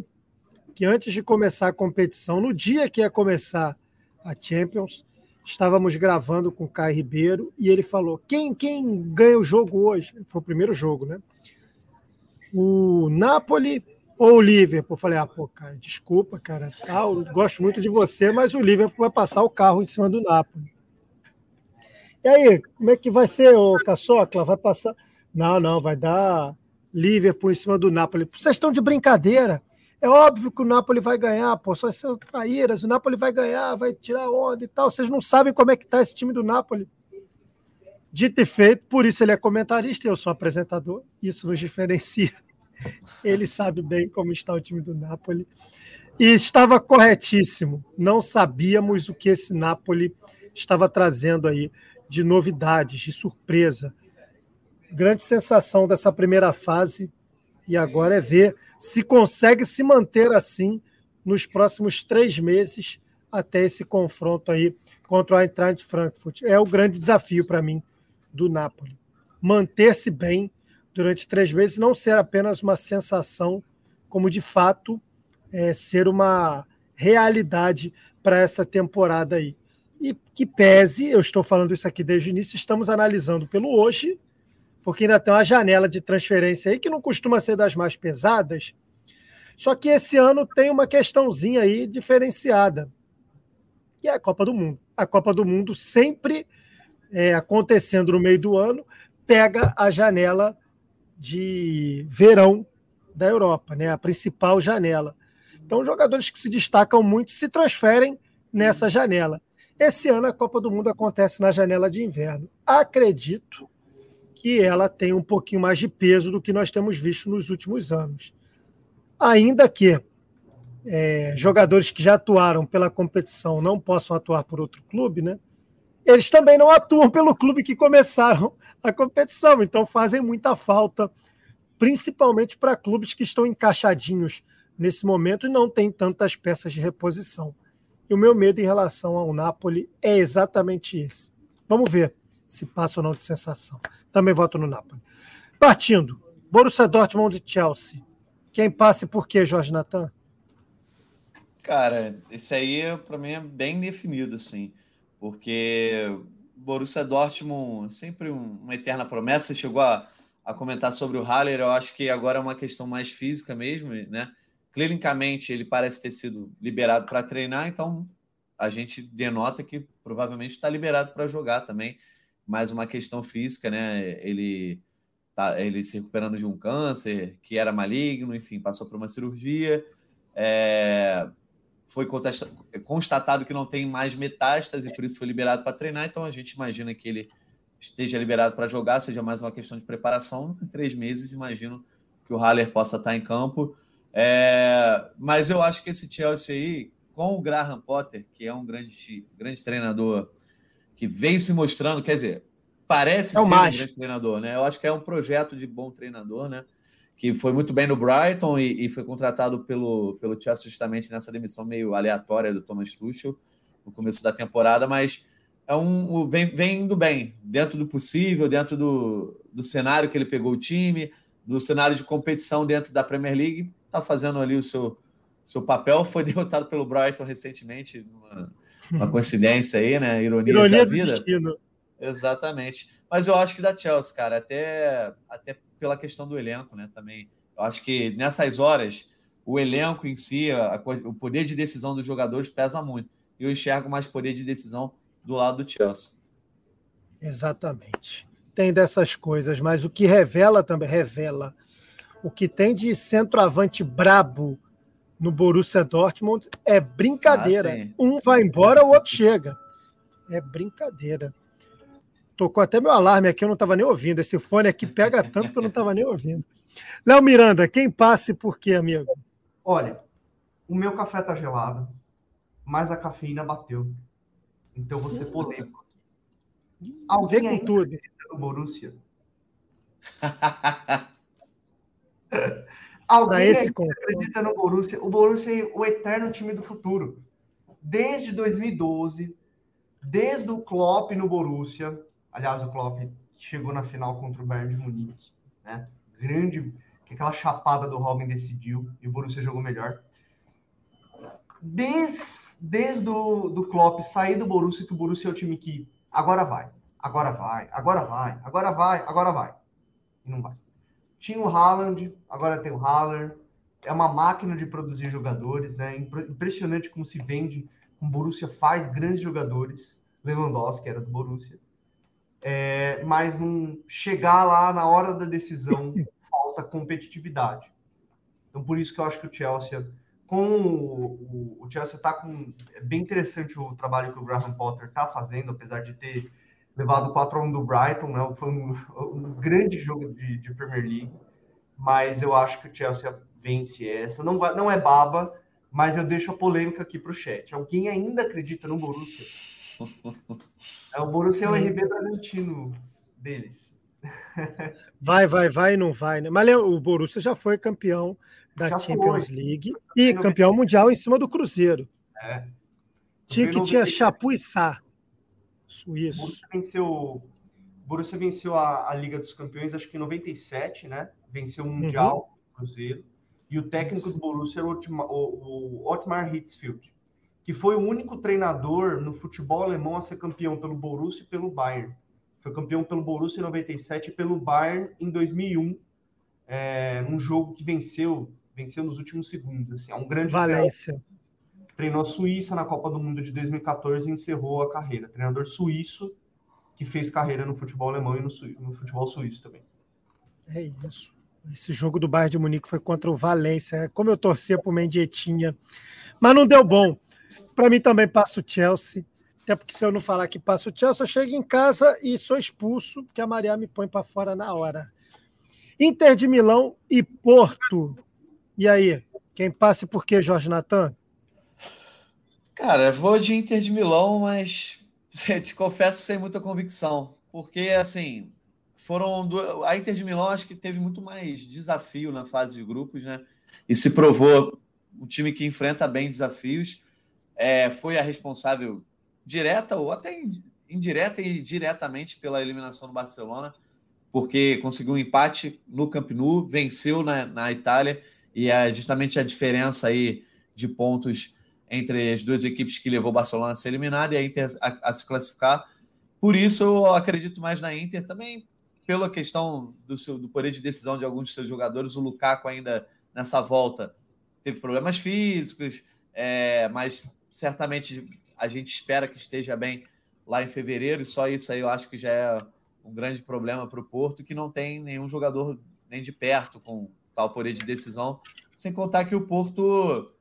que antes de começar a competição, no dia que ia começar a Champions, estávamos gravando com o Caio Ribeiro e ele falou: quem, quem ganha o jogo hoje? Foi o primeiro jogo, né? O Napoli ou o Liverpool. Falei, ah, pô, cara, desculpa, cara, tal, gosto muito de você, mas o Liverpool vai passar o carro em cima do Napoli. E aí, como é que vai ser, o Caçocla? Vai passar. Não, não, vai dar Liverpool em cima do Napoli. Vocês estão de brincadeira. É óbvio que o Napoli vai ganhar, pô, só são traíras, o Napoli vai ganhar, vai tirar onda e tal. Vocês não sabem como é que tá esse time do Napoli. Dito e feito, por isso ele é comentarista e eu sou apresentador. Isso nos diferencia ele sabe bem como está o time do Napoli. E estava corretíssimo. Não sabíamos o que esse Napoli estava trazendo aí de novidades, de surpresa. Grande sensação dessa primeira fase. E agora é ver se consegue se manter assim nos próximos três meses até esse confronto aí contra o Eintracht Frankfurt. É o grande desafio para mim do Napoli. Manter-se bem durante três meses, não ser apenas uma sensação, como de fato é, ser uma realidade para essa temporada aí. E que pese, eu estou falando isso aqui desde o início, estamos analisando pelo hoje, porque ainda tem uma janela de transferência aí que não costuma ser das mais pesadas. Só que esse ano tem uma questãozinha aí diferenciada, que é a Copa do Mundo. A Copa do Mundo sempre é, acontecendo no meio do ano, pega a janela de verão da Europa, né? a principal janela. Então, jogadores que se destacam muito se transferem nessa janela. Esse ano a Copa do Mundo acontece na janela de inverno. Acredito que ela tem um pouquinho mais de peso do que nós temos visto nos últimos anos. Ainda que é, jogadores que já atuaram pela competição não possam atuar por outro clube, né? Eles também não atuam pelo clube que começaram a competição. Então fazem muita falta, principalmente para clubes que estão encaixadinhos nesse momento e não têm tantas peças de reposição. E o meu medo em relação ao Napoli é exatamente esse. Vamos ver se passa ou não de sensação. Também voto no Napoli. Partindo, Borussia Dortmund e Chelsea. Quem passa e por quê, Jorge Natan? Cara, esse aí para mim é bem definido, assim, porque Borussia Dortmund, sempre uma eterna promessa, chegou a, a comentar sobre o Haller, eu acho que agora é uma questão mais física mesmo, né? Clinicamente, ele parece ter sido liberado para treinar, então a gente denota que provavelmente está liberado para jogar também. Mais uma questão física, né? Ele tá ele se recuperando de um câncer que era maligno, enfim, passou por uma cirurgia. É, foi constatado que não tem mais metástase, por isso foi liberado para treinar. Então a gente imagina que ele esteja liberado para jogar, seja mais uma questão de preparação. Em três meses, imagino que o Haller possa estar em campo. É, mas eu acho que esse Chelsea aí, com o Graham Potter, que é um grande, grande treinador, que veio se mostrando, quer dizer, parece é ser um grande treinador, né? Eu acho que é um projeto de bom treinador, né? Que foi muito bem no Brighton e, e, foi contratado pelo, pelo Chelsea justamente nessa demissão meio aleatória do Thomas Tuchel no começo da temporada, mas é um vem, vem indo bem, dentro do possível, dentro do, do cenário que ele pegou o time, do cenário de competição dentro da Premier League, está fazendo ali o seu, seu papel. Foi derrotado pelo Brighton recentemente, uma, uma coincidência aí, né? Ironia, Ironia da vida. Destino. Exatamente. Mas eu acho que da Chelsea, cara, até, até pela questão do elenco, né? Também. Eu acho que nessas horas, o elenco em si, a, o poder de decisão dos jogadores pesa muito. E eu enxergo mais poder de decisão do lado do Chelsea. Exatamente. Tem dessas coisas, mas o que revela também, revela o que tem de centroavante brabo no Borussia Dortmund é brincadeira. Ah, um vai embora, o outro chega. É brincadeira. Tocou até meu alarme aqui, eu não estava nem ouvindo. Esse fone aqui pega tanto que eu não estava nem ouvindo. Léo Miranda, quem passe por quê, amigo? Olha, o meu café tá gelado, mas a cafeína bateu. Então você polêmico. Alguém Vem com tudo. no Borussia? Alguém esse acredita no Borussia? O Borussia é o eterno time do futuro. Desde 2012, desde o Klopp no Borussia, aliás, o Klopp chegou na final contra o Bayern de Munique, né? Grande, que aquela chapada do Robin decidiu e o Borussia jogou melhor. Desde, desde o do Klopp sair do Borussia, que o Borussia é o time que agora vai, agora vai, agora vai, agora vai, agora vai. E não vai. Tinha o Haaland, agora tem o Haller. É uma máquina de produzir jogadores, né? Impressionante como se vende. O Borussia faz grandes jogadores. Lewandowski era do Borussia. É, mas não chegar lá na hora da decisão falta competitividade. Então por isso que eu acho que o Chelsea com o, o, o Chelsea está com é bem interessante o trabalho que o Graham Potter está fazendo, apesar de ter levado 4 a 1 do Brighton, né? Foi um, um grande jogo de, de, Premier League, mas eu acho que o Chelsea vence essa. Não, vai, não é baba, mas eu deixo a polêmica aqui para o chat. Alguém ainda acredita no Borussia? É, o Borussia é o RB Bragantino deles. Vai, vai, vai, não vai, né? Mas o Borussia já foi campeão da já Champions foi. League e campeão mundial em cima do Cruzeiro. É. Tinha que tinha Chapuissá. Suíço. Borussia venceu, Borussia venceu a, a, Liga dos Campeões, acho que em 97, né? Venceu o Mundial, uhum. Cruzeiro. E o técnico do Borussia era o, Otmar, o, o Otmar Hitzfeld, que foi o único treinador no futebol alemão a ser campeão pelo Borussia e pelo Bayern. Foi campeão pelo Borussia em 97 e pelo Bayern em 2001, é, um jogo que venceu, venceu nos últimos segundos. Assim, é um grande Valência treinou a Suíça na Copa do Mundo de 2014 e encerrou a carreira. Treinador suíço que fez carreira no futebol alemão e no, no futebol suíço também. É isso. Esse jogo do Bayern de Munique foi contra o Valência. Como eu torcia por Mendietinha. Mas não deu bom. Para mim também passa o Chelsea. Até porque se eu não falar que passa o Chelsea, eu chego em casa e sou expulso, porque a Maria me põe para fora na hora. Inter de Milão e Porto. E aí? Quem passa por quê, Jorge Natan? Cara, vou de Inter de Milão, mas te confesso sem muita convicção, porque assim foram do... a Inter de Milão acho que teve muito mais desafio na fase de grupos, né? E se provou um time que enfrenta bem desafios. É, foi a responsável direta ou até indireta e diretamente pela eliminação do Barcelona, porque conseguiu um empate no Camp Nou, venceu na, na Itália e é justamente a diferença aí de pontos entre as duas equipes que levou o Barcelona a ser eliminado e a Inter a, a, se classificar. Por isso, eu acredito mais na Inter também, pela questão do, seu, do poder de decisão de alguns de seus jogadores. O Lukaku ainda nessa volta teve problemas físicos, é, mas certamente a gente espera que esteja bem lá em fevereiro, e só isso aí eu acho que já é um grande problema para o Porto, que não tem nenhum jogador nem de perto com tal poder de decisão, sem contar que o Porto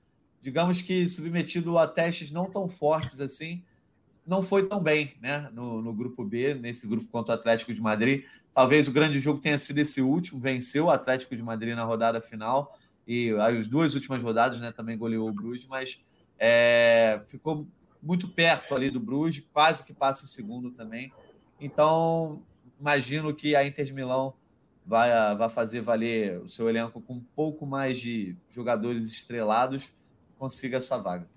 digamos que submetido a testes não tão fortes assim, não foi tão bem né? no, no grupo B, nesse grupo contra o Atlético de Madrid. Talvez o grande jogo tenha sido esse último, venceu o Atlético de Madrid na rodada final e as duas últimas rodadas né, também goleou o Bruges, mas é, ficou muito perto ali do Bruges, quase que passa o segundo também. Então, imagino que a Inter de Milão vai, vai fazer valer o seu elenco com um pouco mais de jogadores estrelados, consiga essa vaga.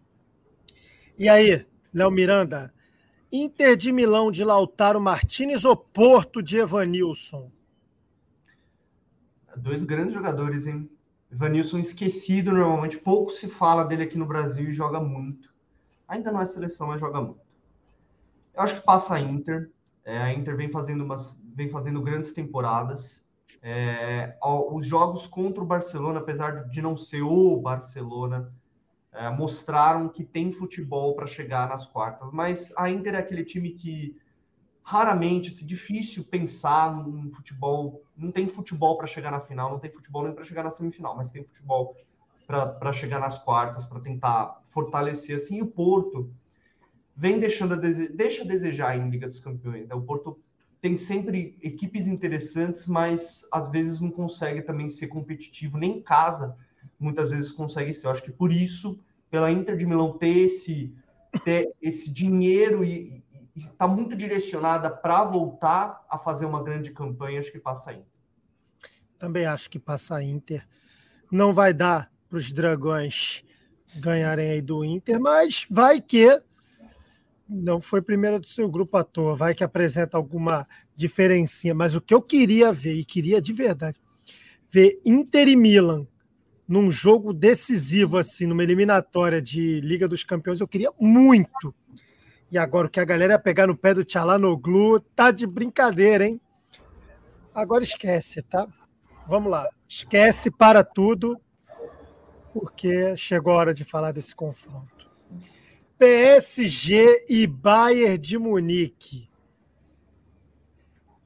E aí, Léo Miranda, Inter de Milão de Lautaro Martinez ou Porto de Evanilson? Dois grandes jogadores, hein? Evanilson esquecido normalmente, pouco se fala dele aqui no Brasil e joga muito. Ainda não é seleção, mas joga muito. Eu acho que passa a Inter. É, a Inter vem fazendo, umas, vem fazendo grandes temporadas. É, os jogos contra o Barcelona, apesar de não ser o Barcelona, é, mostraram que tem futebol para chegar nas quartas. Mas a Inter é aquele time que raramente, é difícil pensar num futebol. Não tem futebol para chegar na final, não tem futebol nem para chegar na semifinal, mas tem futebol para chegar nas quartas, para tentar fortalecer assim. o Porto vem deixando a dese... deixa a desejar em Liga dos Campeões. Né? O Porto tem sempre equipes interessantes, mas às vezes não consegue também ser competitivo, nem em casa muitas vezes consegue ser. Eu acho que por isso, pela Inter de Milão ter esse, ter esse dinheiro e está muito direcionada para voltar a fazer uma grande campanha, acho que passa a Inter. Também acho que passa a Inter. Não vai dar para os dragões ganharem aí do Inter, mas vai que não foi primeiro do seu grupo à toa, vai que apresenta alguma diferencinha. Mas o que eu queria ver, e queria de verdade, ver Inter e Milan num jogo decisivo, assim, numa eliminatória de Liga dos Campeões, eu queria muito. E agora o que a galera ia pegar no pé do Tchalanoglu, tá de brincadeira, hein? Agora esquece, tá? Vamos lá. Esquece para tudo, porque chegou a hora de falar desse confronto. PSG e Bayern de Munique.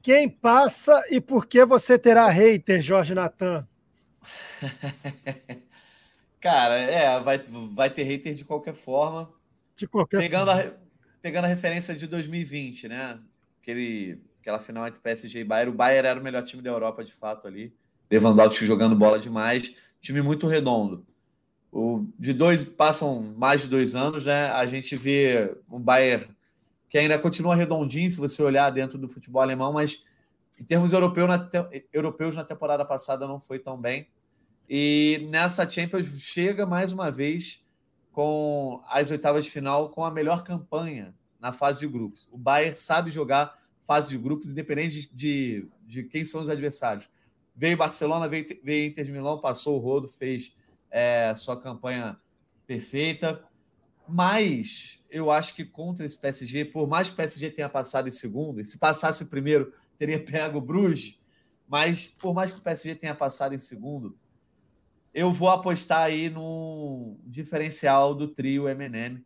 Quem passa e por que você terá hater, Jorge Natan? Cara, é, vai, vai ter hater de qualquer forma. De qualquer pegando forma. A, pegando a referência de 2020, né? Aquele, aquela final entre PSG e Bayern. O Bayern era o melhor time da Europa, de fato, ali. Lewandowski jogando bola demais. Time muito redondo. O, de dois, passam mais de dois anos, né? A gente vê um Bayern que ainda continua redondinho, se você olhar dentro do futebol alemão, mas em termos europeu, na te, europeus na temporada passada não foi tão bem. E nessa Champions chega mais uma vez com as oitavas de final com a melhor campanha na fase de grupos. O Bayern sabe jogar fase de grupos, independente de, de, quem são os adversários. Veio Barcelona, veio, veio Inter de Milão, passou o rodo, fez é, sua campanha perfeita. Mas eu acho que contra esse PSG, por mais que o PSG tenha passado em segundo, e se passasse primeiro, teria pego o Bruges, mas por mais que o PSG tenha passado em segundo, eu vou apostar aí no diferencial do trio MNM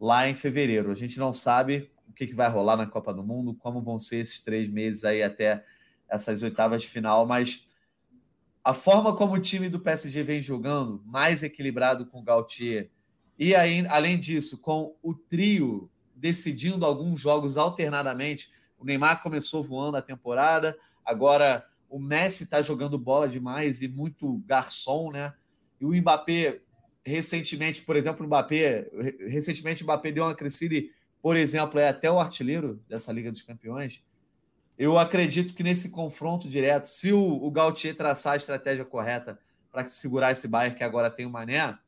lá em fevereiro. A gente não sabe o que, vai rolar na Copa do Mundo, como vão ser esses três meses aí até essas oitavas de final, mas a forma como o time do PSG vem jogando, mais equilibrado com o Gautier, e aí, além disso, com o trio decidindo alguns jogos alternadamente, o Neymar começou voando a temporada, agora o Messi está jogando bola demais e muito garçom, né? E o Mbappé, recentemente, por exemplo, o Mbappé, recentemente o Mbappé deu uma crescida e, por exemplo, é até o artilheiro dessa Liga dos Campeões. Eu acredito que nesse confronto direto, se o, o Gautier traçar a estratégia correta para segurar esse Bayern que agora tem o Mané,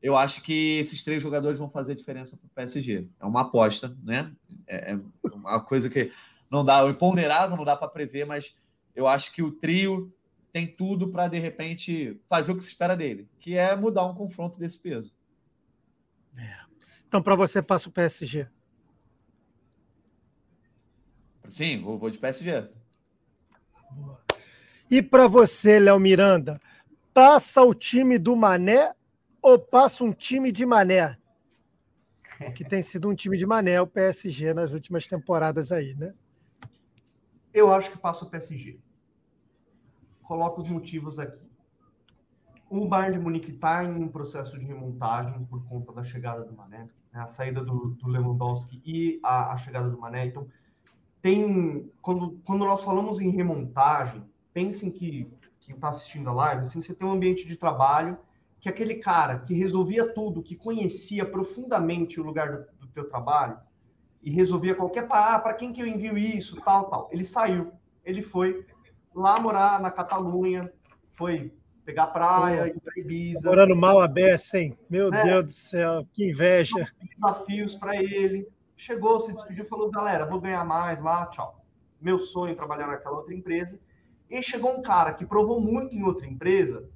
eu acho que esses três jogadores vão fazer diferença para o PSG. É uma aposta, né? É, é uma coisa que não dá, o imponderável não dá para prever, mas eu acho que o trio tem tudo para, de repente, fazer o que se espera dele, que é mudar um confronto desse peso. É. Então, para você, passa o PSG. Sim, vou, vou de PSG. E para você, Léo Miranda, passa o time do Mané ou passa um time de Mané? Que tem sido um time de Mané, o PSG, nas últimas temporadas aí, né? Eu acho que passa o PSG. Coloco os motivos aqui. O Bayern de Munique está em um processo de remontagem por conta da chegada do Mané, né? a saída do, do Lewandowski e a, a chegada do Mané. Então, tem quando, quando nós falamos em remontagem, pensem que que está assistindo a live, assim, você tem um ambiente de trabalho que aquele cara que resolvia tudo, que conhecia profundamente o lugar do, do teu trabalho e resolvia qualquer ah, para quem que eu envio isso, tal, tal. Ele saiu, ele foi lá morar na Catalunha, foi pegar praia, ir para Ibiza. Morando mal a beça, hein? Meu é. Deus do céu, que inveja. Desafios para ele. Chegou, se despediu, falou: galera, vou ganhar mais lá, tchau. Meu sonho trabalhar naquela outra empresa. E chegou um cara que provou muito em outra empresa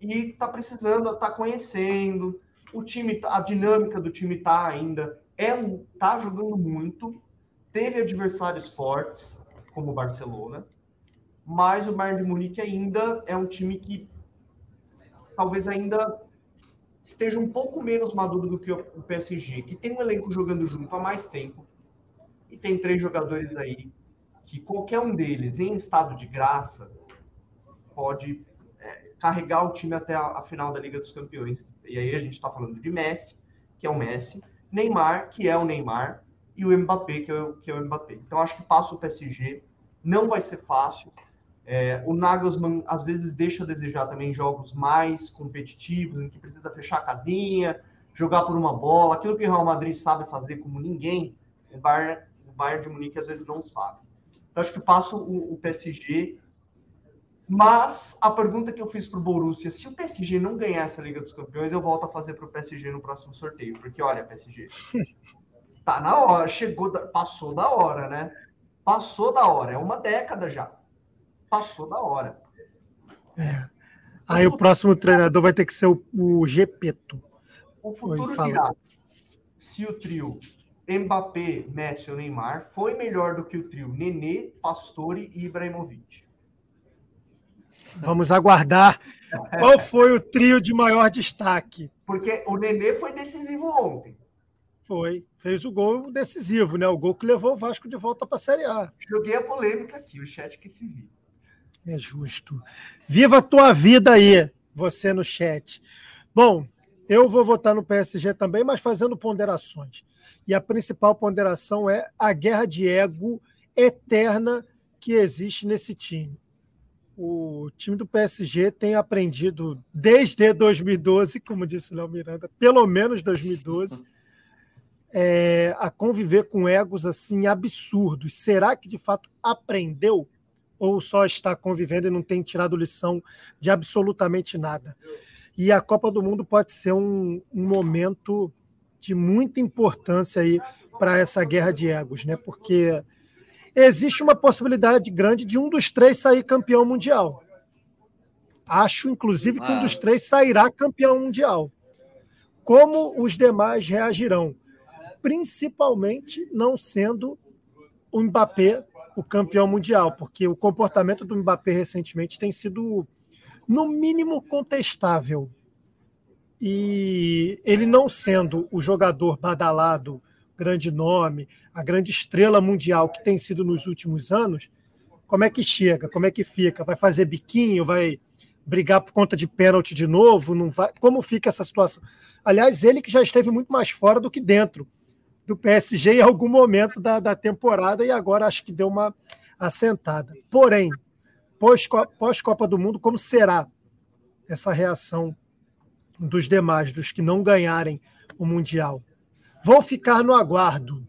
e tá precisando, tá conhecendo. O time, a dinâmica do time tá ainda, é tá jogando muito. Teve adversários fortes, como o Barcelona, mas o Bayern de Munique ainda é um time que talvez ainda esteja um pouco menos maduro do que o PSG, que tem um elenco jogando junto há mais tempo e tem três jogadores aí que qualquer um deles em estado de graça pode é, carregar o time até a, a, final da Liga dos Campeões. E aí a gente está falando de Messi, que é o Messi, Neymar, que é o Neymar, e o Mbappé, que é o, que é o Mbappé. Então acho que passa o PSG, não vai ser fácil. É, o Nagelsmann às vezes deixa a desejar também jogos mais competitivos, em que precisa fechar a casinha, jogar por uma bola, aquilo que o Real Madrid sabe fazer como ninguém, o Bayern, o Bayern de Munique às vezes não sabe. Então acho que passa o, o PSG. Mas a pergunta que eu fiz para o Borussia, se o PSG não ganhar essa Liga dos Campeões, eu volto a fazer para o PSG no próximo sorteio. Porque, olha, PSG, tá na hora, chegou, passou da hora, né? Passou da hora, é uma década já passou da hora. É. Aí o próximo treinador vai ter que ser o, o Gepeto. O futuro dirá se o trio Mbappé, Messi ou Neymar foi melhor do que o trio Nenê, Pastore e Ibrahimovic. Vamos aguardar qual foi o trio de maior destaque. Porque o Nenê foi decisivo ontem. Foi. Fez o gol decisivo, né? O gol que levou o Vasco de volta para a Série A. Joguei a polêmica aqui, o chat que se viu. É justo. Viva a tua vida aí, você no chat. Bom, eu vou votar no PSG também, mas fazendo ponderações. E a principal ponderação é a guerra de ego eterna que existe nesse time. O time do PSG tem aprendido desde 2012, como disse o Léo Miranda, pelo menos 2012, é, a conviver com egos assim absurdos. Será que de fato aprendeu? ou só está convivendo e não tem tirado lição de absolutamente nada. E a Copa do Mundo pode ser um, um momento de muita importância aí para essa guerra de egos, né? Porque existe uma possibilidade grande de um dos três sair campeão mundial. Acho, inclusive, que um dos ah. três sairá campeão mundial. Como os demais reagirão? Principalmente não sendo o Mbappé o campeão mundial, porque o comportamento do Mbappé recentemente tem sido, no mínimo, contestável. E ele não sendo o jogador badalado, grande nome, a grande estrela mundial que tem sido nos últimos anos, como é que chega? Como é que fica? Vai fazer biquinho? Vai brigar por conta de pênalti de novo? Não vai? Como fica essa situação? Aliás, ele que já esteve muito mais fora do que dentro do PSG em algum momento da, da temporada e agora acho que deu uma assentada. Porém, pós-Copa do Mundo, como será essa reação dos demais, dos que não ganharem o Mundial? Vou ficar no aguardo,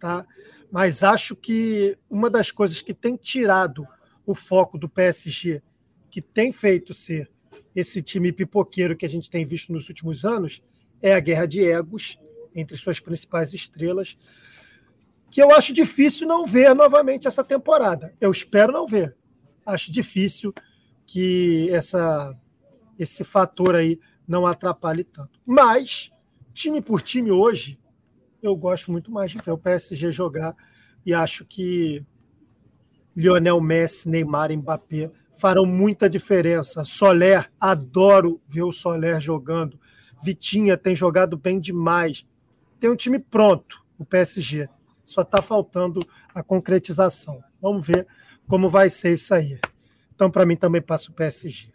tá? mas acho que uma das coisas que tem tirado o foco do PSG, que tem feito ser esse time pipoqueiro que a gente tem visto nos últimos anos, é a guerra de egos entre suas principais estrelas, que eu acho difícil não ver novamente essa temporada. Eu espero não ver. Acho difícil que essa esse fator aí não atrapalhe tanto. Mas, time por time hoje, eu gosto muito mais de ver o PSG jogar e acho que Lionel Messi, Neymar, Mbappé farão muita diferença. Soler, adoro ver o Soler jogando. Vitinha tem jogado bem demais tem um time pronto, o PSG. Só está faltando a concretização. Vamos ver como vai ser isso aí. Então, para mim, também passa o PSG.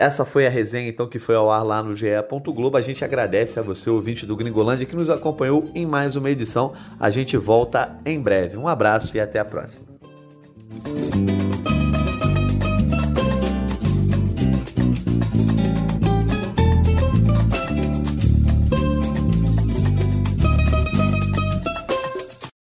Essa foi a resenha, então, que foi ao ar lá no GE. Globo. A gente agradece a você, ouvinte do Gringolândia, que nos acompanhou em mais uma edição. A gente volta em breve. Um abraço e até a próxima.